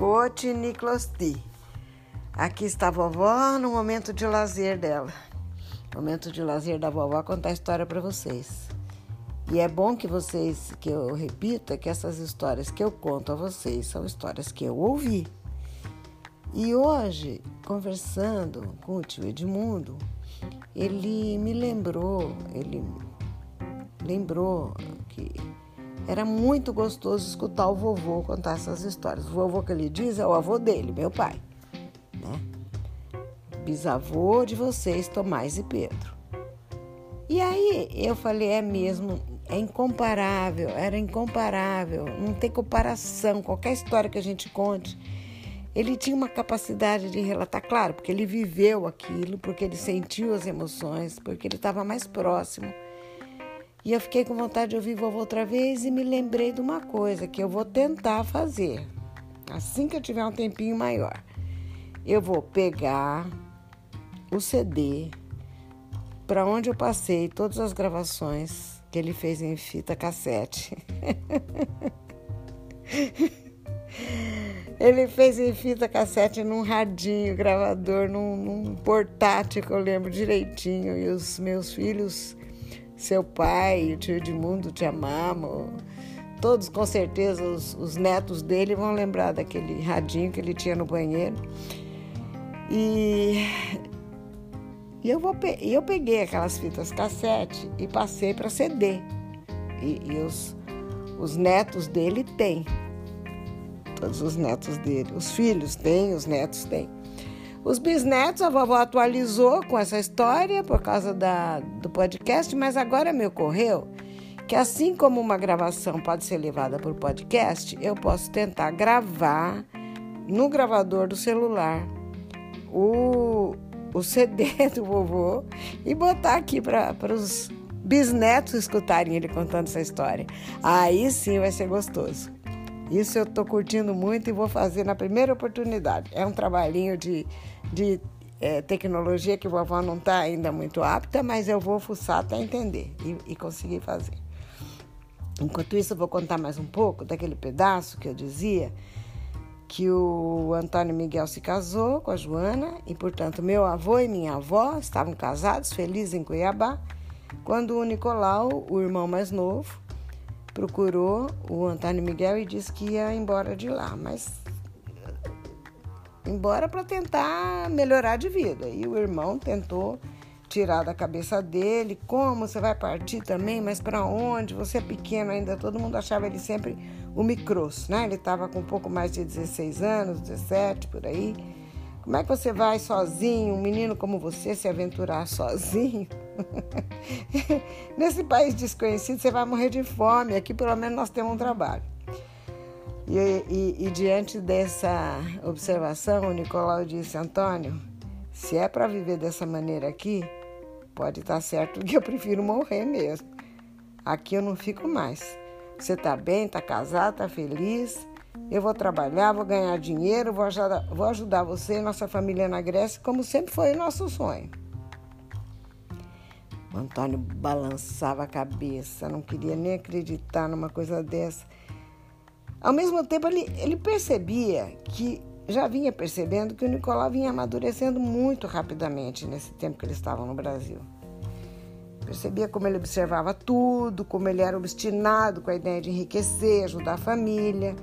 Cote Niclosti. Aqui está a vovó no momento de lazer dela. Momento de lazer da vovó contar a história para vocês. E é bom que vocês, que eu repita, que essas histórias que eu conto a vocês são histórias que eu ouvi. E hoje, conversando com o tio Edmundo, ele me lembrou, ele lembrou que era muito gostoso escutar o vovô contar essas histórias. O vovô que ele diz é o avô dele, meu pai, né? Bisavô de vocês, Tomás e Pedro. E aí eu falei, é mesmo, é incomparável, era incomparável, não tem comparação. Qualquer história que a gente conte, ele tinha uma capacidade de relatar, claro, porque ele viveu aquilo, porque ele sentiu as emoções, porque ele estava mais próximo e eu fiquei com vontade de ouvir vovô outra vez e me lembrei de uma coisa que eu vou tentar fazer. Assim que eu tiver um tempinho maior, eu vou pegar o CD para onde eu passei todas as gravações que ele fez em fita cassete. ele fez em fita cassete num radinho, gravador, num, num portátil que eu lembro direitinho. E os meus filhos seu pai, o tio Edmundo te amamos. Todos, com certeza, os, os, netos dele vão lembrar daquele radinho que ele tinha no banheiro. E, e eu, vou, eu peguei aquelas fitas cassete e passei para CD. E, e os, os netos dele têm. Todos os netos dele. Os filhos têm, os netos têm. Os bisnetos, a vovó atualizou com essa história por causa da, do podcast, mas agora me ocorreu que, assim como uma gravação pode ser levada por podcast, eu posso tentar gravar no gravador do celular o, o CD do vovô e botar aqui para os bisnetos escutarem ele contando essa história. Aí sim vai ser gostoso. Isso eu estou curtindo muito e vou fazer na primeira oportunidade. É um trabalhinho de, de é, tecnologia que vovó não está ainda muito apta, mas eu vou fuçar até entender e, e conseguir fazer. Enquanto isso, eu vou contar mais um pouco daquele pedaço que eu dizia que o Antônio Miguel se casou com a Joana e, portanto, meu avô e minha avó estavam casados, felizes em Cuiabá, quando o Nicolau, o irmão mais novo, procurou o Antônio Miguel e disse que ia embora de lá, mas embora para tentar melhorar de vida. E o irmão tentou tirar da cabeça dele como você vai partir também, mas para onde? Você é pequeno ainda, todo mundo achava ele sempre o micros, né? Ele estava com um pouco mais de 16 anos, 17 por aí. Como é que você vai sozinho, um menino como você, se aventurar sozinho? Nesse país desconhecido, você vai morrer de fome. Aqui, pelo menos, nós temos um trabalho. E, e, e diante dessa observação, o Nicolau disse: Antônio, se é para viver dessa maneira aqui, pode estar tá certo que eu prefiro morrer mesmo. Aqui eu não fico mais. Você está bem, está casado, está feliz. Eu vou trabalhar, vou ganhar dinheiro, vou ajudar, vou ajudar você e nossa família na Grécia, como sempre foi o nosso sonho. O Antônio balançava a cabeça, não queria nem acreditar numa coisa dessa. Ao mesmo tempo, ele, ele percebia que, já vinha percebendo que o Nicolau vinha amadurecendo muito rapidamente nesse tempo que eles estavam no Brasil. Percebia como ele observava tudo, como ele era obstinado com a ideia de enriquecer, ajudar a família.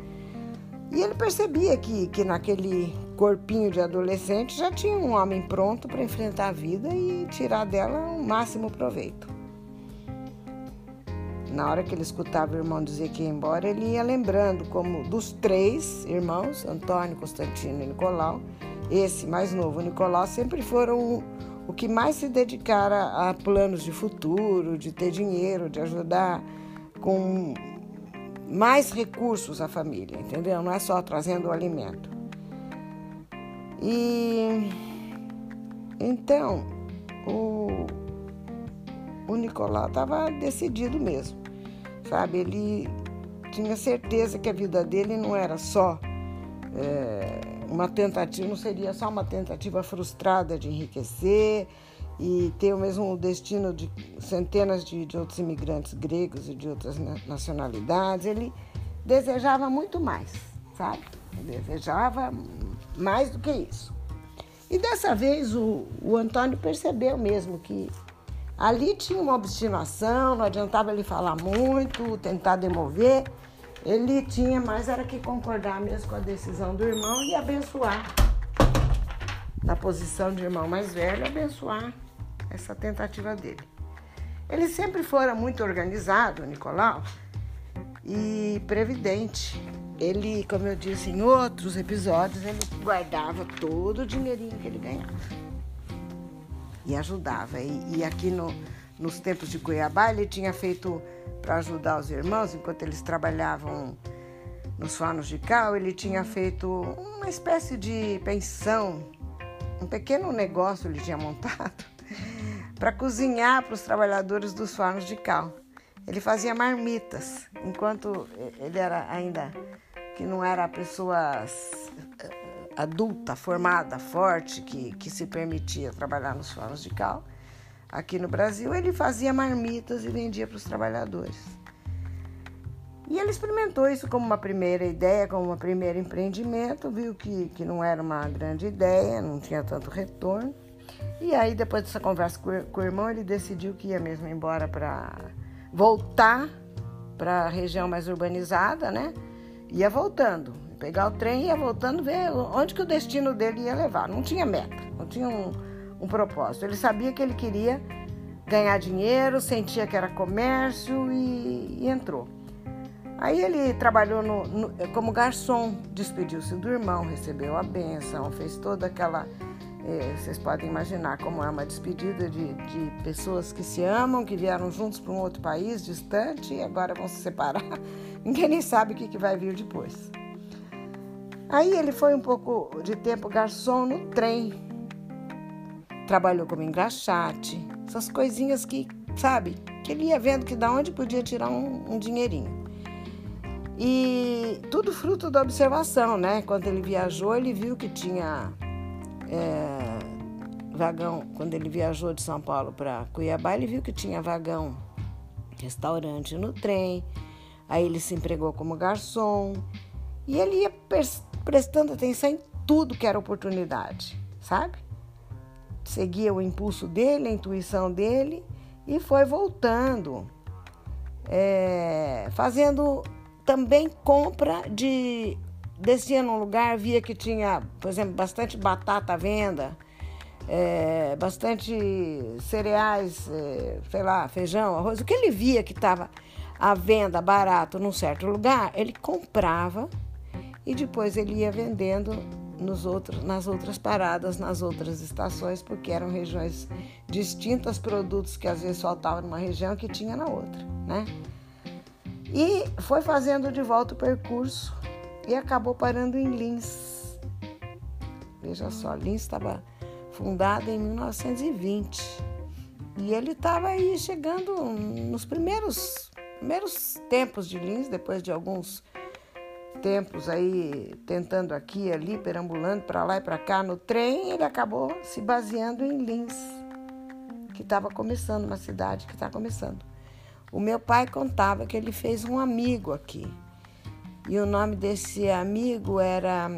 E ele percebia que, que naquele corpinho de adolescente já tinha um homem pronto para enfrentar a vida e tirar dela o máximo proveito. Na hora que ele escutava o irmão dizer que ia embora, ele ia lembrando como dos três irmãos, Antônio, Constantino e Nicolau, esse mais novo, Nicolau, sempre foram o que mais se dedicaram a planos de futuro, de ter dinheiro, de ajudar com mais recursos à família, entendeu? Não é só trazendo o alimento. E então o, o Nicolau estava decidido mesmo, sabe? Ele tinha certeza que a vida dele não era só é, uma tentativa, não seria só uma tentativa frustrada de enriquecer e ter o mesmo destino de centenas de, de outros imigrantes gregos e de outras nacionalidades. Ele desejava muito mais, sabe? desejava mais do que isso. E dessa vez o, o Antônio percebeu mesmo que ali tinha uma obstinação, não adiantava ele falar muito, tentar demover. Ele tinha mais era que concordar mesmo com a decisão do irmão e abençoar. Na posição de irmão mais velho, abençoar essa tentativa dele. Ele sempre fora muito organizado, Nicolau, e previdente. Ele, como eu disse em outros episódios, ele guardava todo o dinheirinho que ele ganhava. E ajudava. E, e aqui no, nos tempos de Cuiabá, ele tinha feito para ajudar os irmãos, enquanto eles trabalhavam nos fornos de cal, ele tinha feito uma espécie de pensão, um pequeno negócio ele tinha montado para cozinhar para os trabalhadores dos fornos de cal. Ele fazia marmitas, enquanto ele era ainda que não era a pessoa eh, adulta, formada, forte, que, que se permitia trabalhar nos fornos de cal. Aqui no Brasil, ele fazia marmitas e vendia para os trabalhadores. E ele experimentou isso como uma primeira ideia, como um primeiro empreendimento, viu que, que não era uma grande ideia, não tinha tanto retorno. E aí, depois dessa conversa com, o irmão, ele decidiu que ia mesmo embora para voltar para a região mais urbanizada, né? Ia voltando, pegar o trem, ia voltando, ver onde que o destino dele ia levar. Não tinha meta, não tinha um, um propósito. Ele sabia que ele queria ganhar dinheiro, sentia que era comércio e, e entrou. Aí ele trabalhou no, no, como garçom, despediu-se do irmão, recebeu a benção, fez toda aquela vocês podem imaginar como é uma despedida de, de pessoas que se amam, que vieram juntos para um outro país distante e agora vão se separar. Ninguém nem sabe o que, que vai vir depois. Aí ele foi um pouco de tempo garçom no trem. Trabalhou como engraxate, essas coisinhas que, sabe, que ele ia vendo que da onde podia tirar um, um dinheirinho. E tudo fruto da observação, né? Quando ele viajou, ele viu que tinha é, vagão, quando ele viajou de São Paulo para Cuiabá, ele viu que tinha vagão, restaurante no trem. Aí ele se empregou como garçom e ele ia prestando atenção em tudo que era oportunidade, sabe? Seguia o impulso dele, a intuição dele e foi voltando, é, fazendo também compra de descia num lugar, via que tinha, por exemplo, bastante batata à venda, é, bastante cereais, é, sei lá, feijão, arroz. O que ele via que estava à venda barato num certo lugar, ele comprava e depois ele ia vendendo nos outros, nas outras paradas, nas outras estações, porque eram regiões distintas, produtos que às vezes faltavam numa região que tinha na outra, né? E foi fazendo de volta o percurso e acabou parando em Lins. Veja só, Lins estava fundada em 1920 e ele estava aí chegando nos primeiros, primeiros tempos de Lins, depois de alguns tempos aí tentando aqui ali, perambulando para lá e para cá no trem, ele acabou se baseando em Lins, que estava começando, uma cidade que está começando. O meu pai contava que ele fez um amigo aqui, e o nome desse amigo era.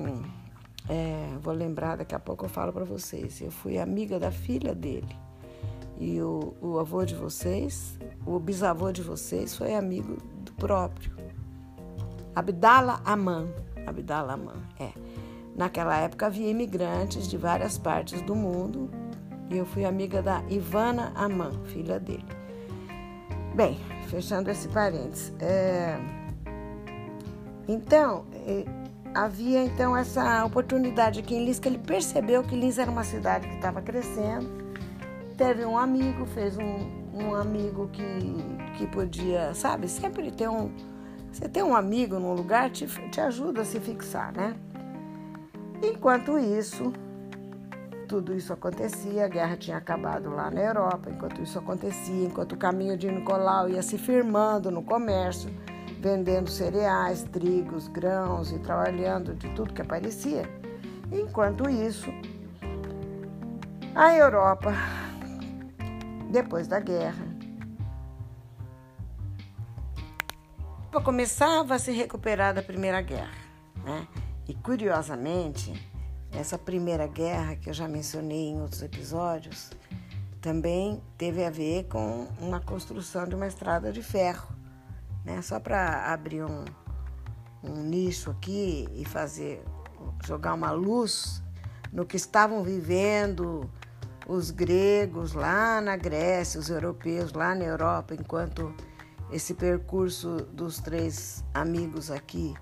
É, vou lembrar, daqui a pouco eu falo para vocês. Eu fui amiga da filha dele. E o, o avô de vocês, o bisavô de vocês, foi amigo do próprio. Abdala Aman. Abdala Aman, é. Naquela época havia imigrantes de várias partes do mundo e eu fui amiga da Ivana Aman, filha dele. Bem, fechando esse parênteses. É... Então, eh, havia então essa oportunidade aqui em Lins, que ele percebeu que Lins era uma cidade que estava crescendo. Teve um amigo, fez um, um amigo que, que podia, sabe, sempre ter um. Você ter um amigo num lugar te, te ajuda a se fixar, né? Enquanto isso, tudo isso acontecia, a guerra tinha acabado lá na Europa, enquanto isso acontecia, enquanto o caminho de Nicolau ia se firmando no comércio, vendendo cereais, trigos, grãos e trabalhando de tudo que aparecia. Enquanto isso, a Europa, depois da guerra, começava a se recuperar da Primeira Guerra. Né? E curiosamente, essa primeira guerra que eu já mencionei em outros episódios também teve a ver com uma construção de uma estrada de ferro. Né? Só para abrir um, um nicho aqui e fazer jogar uma luz no que estavam vivendo os gregos lá na Grécia, os europeus lá na Europa, enquanto esse percurso dos três amigos aqui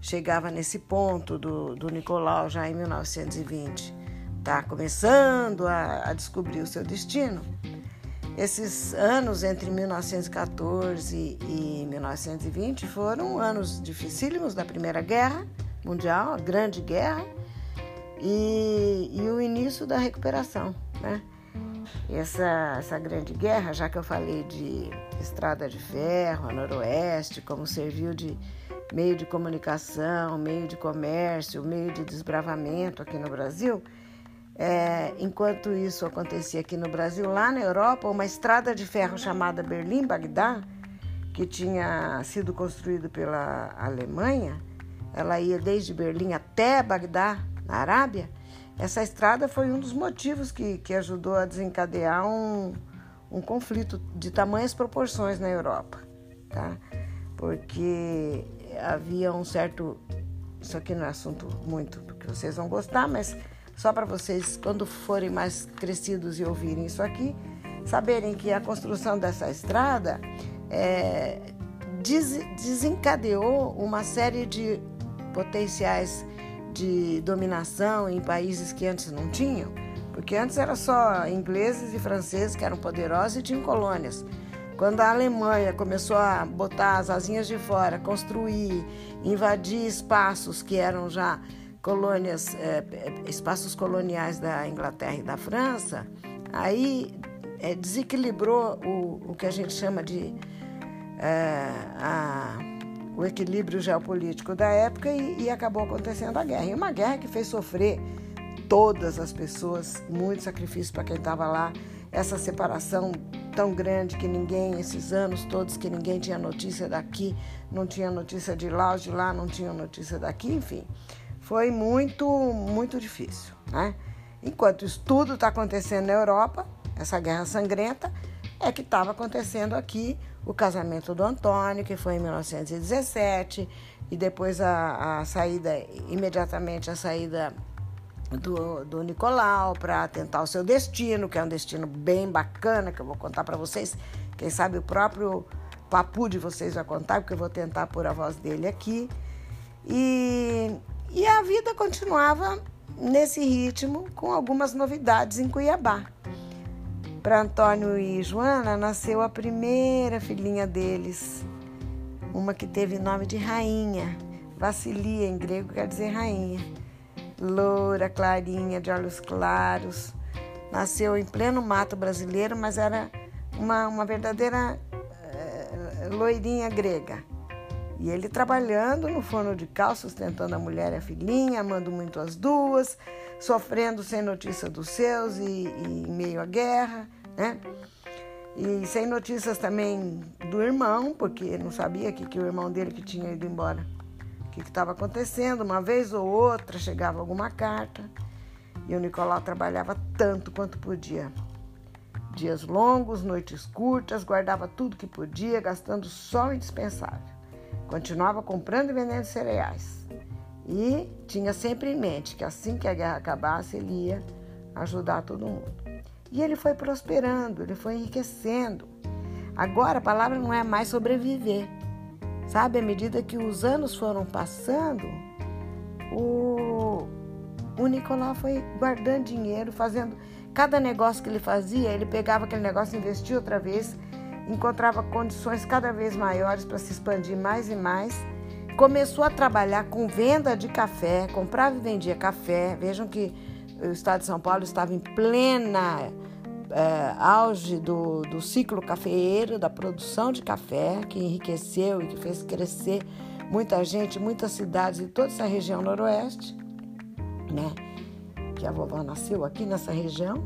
chegava nesse ponto do, do Nicolau já em 1920, está começando a, a descobrir o seu destino. Esses anos entre 1914 e 1920 foram anos dificílimos da Primeira Guerra Mundial, a Grande Guerra, e, e o início da recuperação. Né? Essa, essa grande guerra, já que eu falei de estrada de ferro, a noroeste, como serviu de meio de comunicação, meio de comércio, meio de desbravamento aqui no Brasil, é, enquanto isso acontecia aqui no Brasil, lá na Europa, uma estrada de ferro chamada Berlim-Bagdá, que tinha sido construída pela Alemanha, ela ia desde Berlim até Bagdá, na Arábia, essa estrada foi um dos motivos que, que ajudou a desencadear um, um conflito de tamanhas proporções na Europa, tá? Porque havia um certo. Isso aqui não é assunto muito porque vocês vão gostar, mas só para vocês, quando forem mais crescidos e ouvirem isso aqui, saberem que a construção dessa estrada é, des, desencadeou uma série de potenciais de dominação em países que antes não tinham, porque antes era só ingleses e franceses que eram poderosos e tinham colônias. Quando a Alemanha começou a botar as asinhas de fora, construir, invadir espaços que eram já colônias, é, espaços coloniais da Inglaterra e da França, aí é, desequilibrou o, o que a gente chama de é, a o equilíbrio geopolítico da época e, e acabou acontecendo a guerra. E uma guerra que fez sofrer todas as pessoas, muito sacrifício para quem estava lá, essa separação tão grande que ninguém, esses anos todos, que ninguém tinha notícia daqui, não tinha notícia de lá, de lá não tinham notícia daqui, enfim. Foi muito, muito difícil. Né? Enquanto isso tudo está acontecendo na Europa, essa guerra sangrenta, é que estava acontecendo aqui o casamento do Antônio, que foi em 1917, e depois a, a saída, imediatamente a saída do, do Nicolau para tentar o seu destino, que é um destino bem bacana, que eu vou contar para vocês. Quem sabe o próprio papu de vocês vai contar, porque eu vou tentar pôr a voz dele aqui. E, e a vida continuava nesse ritmo, com algumas novidades em Cuiabá. Para Antônio e Joana nasceu a primeira filhinha deles, uma que teve nome de rainha. Vacilia em grego quer dizer rainha. Loura, clarinha, de olhos claros. Nasceu em pleno mato brasileiro, mas era uma, uma verdadeira é, loirinha grega. E ele trabalhando no forno de cal, sustentando a mulher e a filhinha, amando muito as duas, sofrendo sem notícia dos seus e, e em meio à guerra, né? E sem notícias também do irmão, porque não sabia que, que o irmão dele que tinha ido embora, o que estava acontecendo. Uma vez ou outra chegava alguma carta e o Nicolau trabalhava tanto quanto podia. Dias longos, noites curtas, guardava tudo que podia, gastando só o indispensável. Continuava comprando e vendendo cereais. E tinha sempre em mente que assim que a guerra acabasse, ele ia ajudar todo mundo. E ele foi prosperando, ele foi enriquecendo. Agora a palavra não é mais sobreviver. Sabe, à medida que os anos foram passando, o, o Nicolau foi guardando dinheiro, fazendo. Cada negócio que ele fazia, ele pegava aquele negócio, investia outra vez, encontrava condições cada vez maiores para se expandir mais e mais começou a trabalhar com venda de café, comprava e vendia café. Vejam que o estado de São Paulo estava em plena é, auge do, do ciclo cafeeiro, da produção de café, que enriqueceu e que fez crescer muita gente, muitas cidades de toda essa região noroeste, né? Que a vovó nasceu aqui nessa região.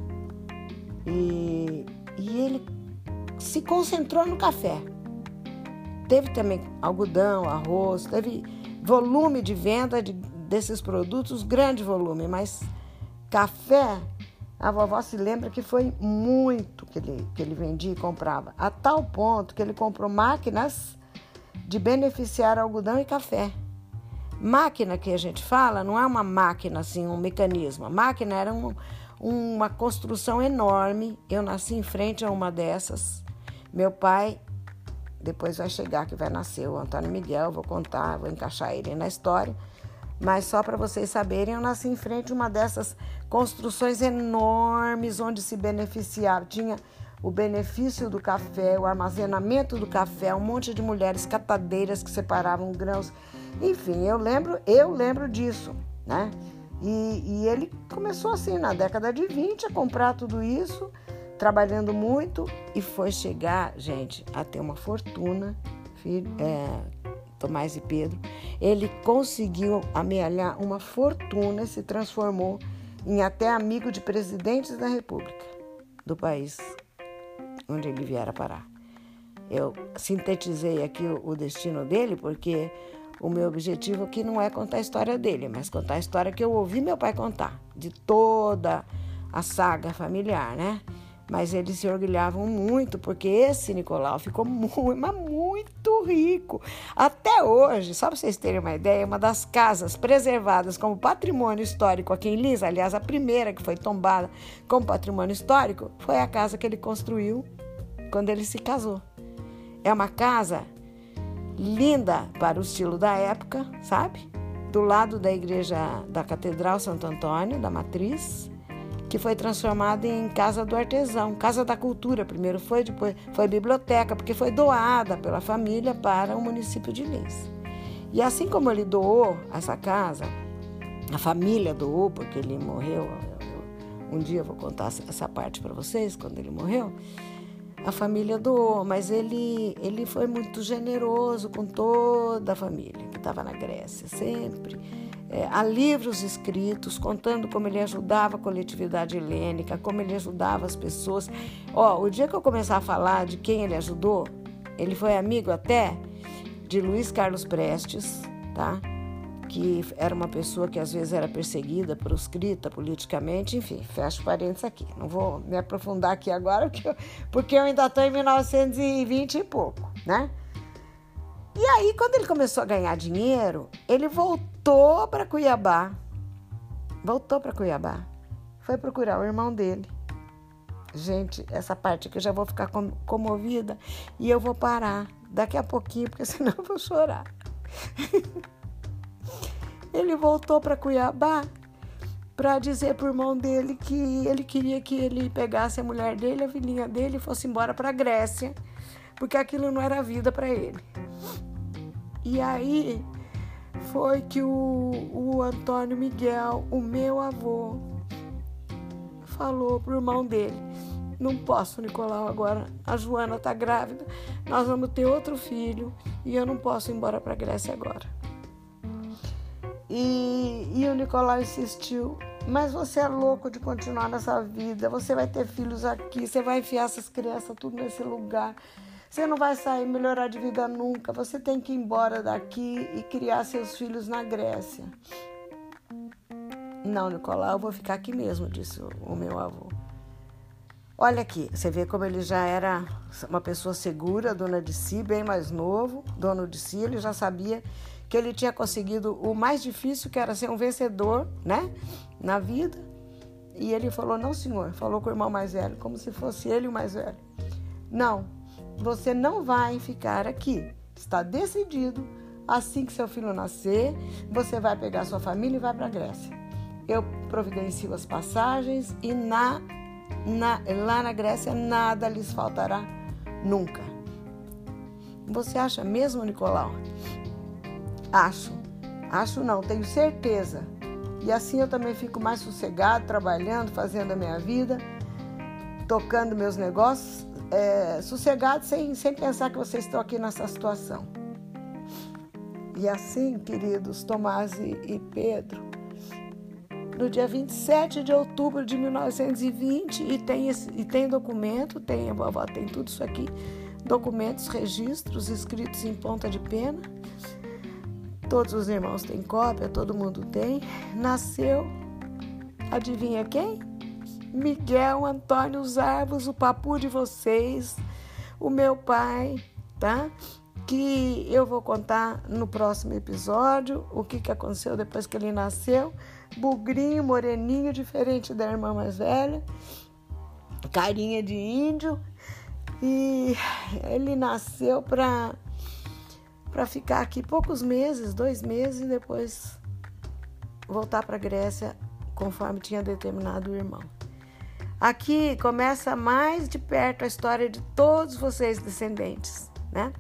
E, e ele se concentrou no café. Teve também algodão, arroz, teve volume de venda de desses produtos grande volume, mas café, a vovó se lembra que foi muito que ele, que ele vendia e comprava, a tal ponto que ele comprou máquinas de beneficiar algodão e café. Máquina que a gente fala não é uma máquina assim, um mecanismo. A máquina era um, uma construção enorme. Eu nasci em frente a uma dessas. Meu pai, depois vai chegar que vai nascer o Antônio Miguel, vou contar, vou encaixar ele na história. Mas só para vocês saberem, eu nasci em frente a uma dessas construções enormes onde se beneficiava. Tinha o benefício do café, o armazenamento do café, um monte de mulheres catadeiras que separavam grãos. Enfim, eu lembro, eu lembro disso, né? E, e ele começou assim na década de 20 a comprar tudo isso, trabalhando muito e foi chegar, gente, a ter uma fortuna, filho, é, Tomás e Pedro. Ele conseguiu amealhar uma fortuna se transformou em até amigo de presidentes da República do país onde ele viera parar. Eu sintetizei aqui o destino dele porque o meu objetivo aqui não é contar a história dele, mas contar a história que eu ouvi meu pai contar, de toda a saga familiar, né? Mas eles se orgulhavam muito, porque esse Nicolau ficou muito, mas muito rico. Até hoje, só para vocês terem uma ideia, uma das casas preservadas como patrimônio histórico aqui em Lins, aliás, a primeira que foi tombada como patrimônio histórico, foi a casa que ele construiu quando ele se casou. É uma casa linda para o estilo da época, sabe? Do lado da igreja da Catedral Santo Antônio, da Matriz, que foi transformada em Casa do Artesão, Casa da Cultura. Primeiro foi, depois foi biblioteca, porque foi doada pela família para o município de Lins. E assim como ele doou essa casa, a família doou, porque ele morreu. Um dia eu vou contar essa parte para vocês, quando ele morreu a família doou, mas ele, ele foi muito generoso com toda a família que estava na Grécia, sempre. É, há livros escritos contando como ele ajudava a coletividade helênica, como ele ajudava as pessoas. Ó, o dia que eu começar a falar de quem ele ajudou, ele foi amigo até de Luiz Carlos Prestes, tá? que era uma pessoa que às vezes era perseguida, proscrita politicamente, enfim, fecho parênteses aqui. Não vou me aprofundar aqui agora, porque eu, porque eu ainda estou em 1920 e pouco, né? E aí, quando ele começou a ganhar dinheiro, ele voltou para Cuiabá. Voltou para Cuiabá. Foi procurar o irmão dele. Gente, essa parte aqui eu já vou ficar comovida e eu vou parar daqui a pouquinho, porque senão eu vou chorar. ele voltou para Cuiabá para dizer pro irmão dele que ele queria que ele pegasse a mulher dele, a filhinha dele e fosse embora para Grécia, porque aquilo não era vida para ele. E aí foi que o, o Antônio Miguel, o meu avô, falou pro irmão dele: Não posso, Nicolau, agora a Joana tá grávida, nós vamos ter outro filho e eu não posso ir embora para Grécia agora. E, e o Nicolau insistiu: Mas você é louco de continuar nessa vida, você vai ter filhos aqui, você vai enfiar essas crianças tudo nesse lugar. Você não vai sair melhorar de vida nunca. Você tem que ir embora daqui e criar seus filhos na Grécia. Não, Nicolau, eu vou ficar aqui mesmo, disse o meu avô. Olha aqui, você vê como ele já era uma pessoa segura, dona de si, bem mais novo, dono de si, ele já sabia que ele tinha conseguido o mais difícil, que era ser um vencedor, né, na vida. E ele falou: Não, senhor. Falou com o irmão mais velho, como se fosse ele o mais velho. Não, você não vai ficar aqui. Está decidido. Assim que seu filho nascer, você vai pegar sua família e vai para a Grécia. Eu providencio as passagens e na, na, lá na Grécia nada lhes faltará nunca. Você acha mesmo, Nicolau, Acho. Acho não, tenho certeza. E assim eu também fico mais sossegado, trabalhando, fazendo a minha vida, tocando meus negócios, é, sossegado, sem, sem pensar que vocês estão aqui nessa situação. E assim, queridos Tomás e, e Pedro, no dia 27 de outubro de 1920, e tem, esse, e tem documento, tem, a vovó tem tudo isso aqui, documentos, registros escritos em ponta de pena, Todos os irmãos têm cópia, todo mundo tem. Nasceu, adivinha quem? Miguel Antônio Zarvos, o papu de vocês, o meu pai, tá? Que eu vou contar no próximo episódio o que, que aconteceu depois que ele nasceu. Bugrinho, moreninho, diferente da irmã mais velha, carinha de índio. E ele nasceu para para ficar aqui poucos meses, dois meses, e depois voltar para Grécia, conforme tinha determinado o irmão. Aqui começa mais de perto a história de todos vocês descendentes, né?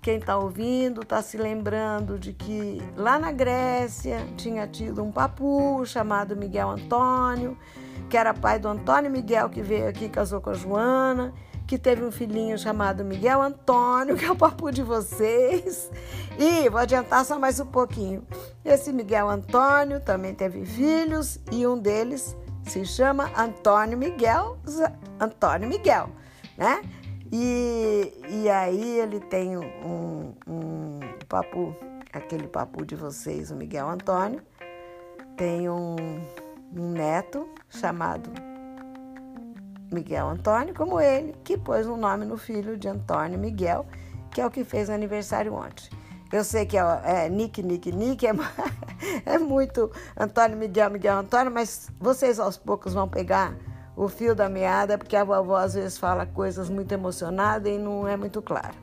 Quem está ouvindo está se lembrando de que lá na Grécia tinha tido um papu chamado Miguel Antônio, que era pai do Antônio Miguel que veio aqui e casou com a Joana que teve um filhinho chamado Miguel Antônio, que é o papo de vocês. E vou adiantar só mais um pouquinho. Esse Miguel Antônio também teve filhos e um deles se chama Antônio Miguel, Antônio Miguel, né? E, e aí ele tem um, um papo, aquele papo de vocês, o Miguel Antônio, tem um, um neto chamado Miguel Antônio, como ele, que pôs um nome no filho de Antônio Miguel, que é o que fez aniversário ontem. Eu sei que é, é Nick, Nick, Nick, é, é muito Antônio Miguel, Miguel Antônio, mas vocês aos poucos vão pegar o fio da meada, porque a vovó às vezes fala coisas muito emocionadas e não é muito claro.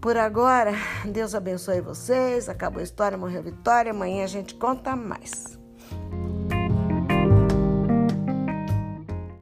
Por agora, Deus abençoe vocês. Acabou a história, morreu a vitória. Amanhã a gente conta mais.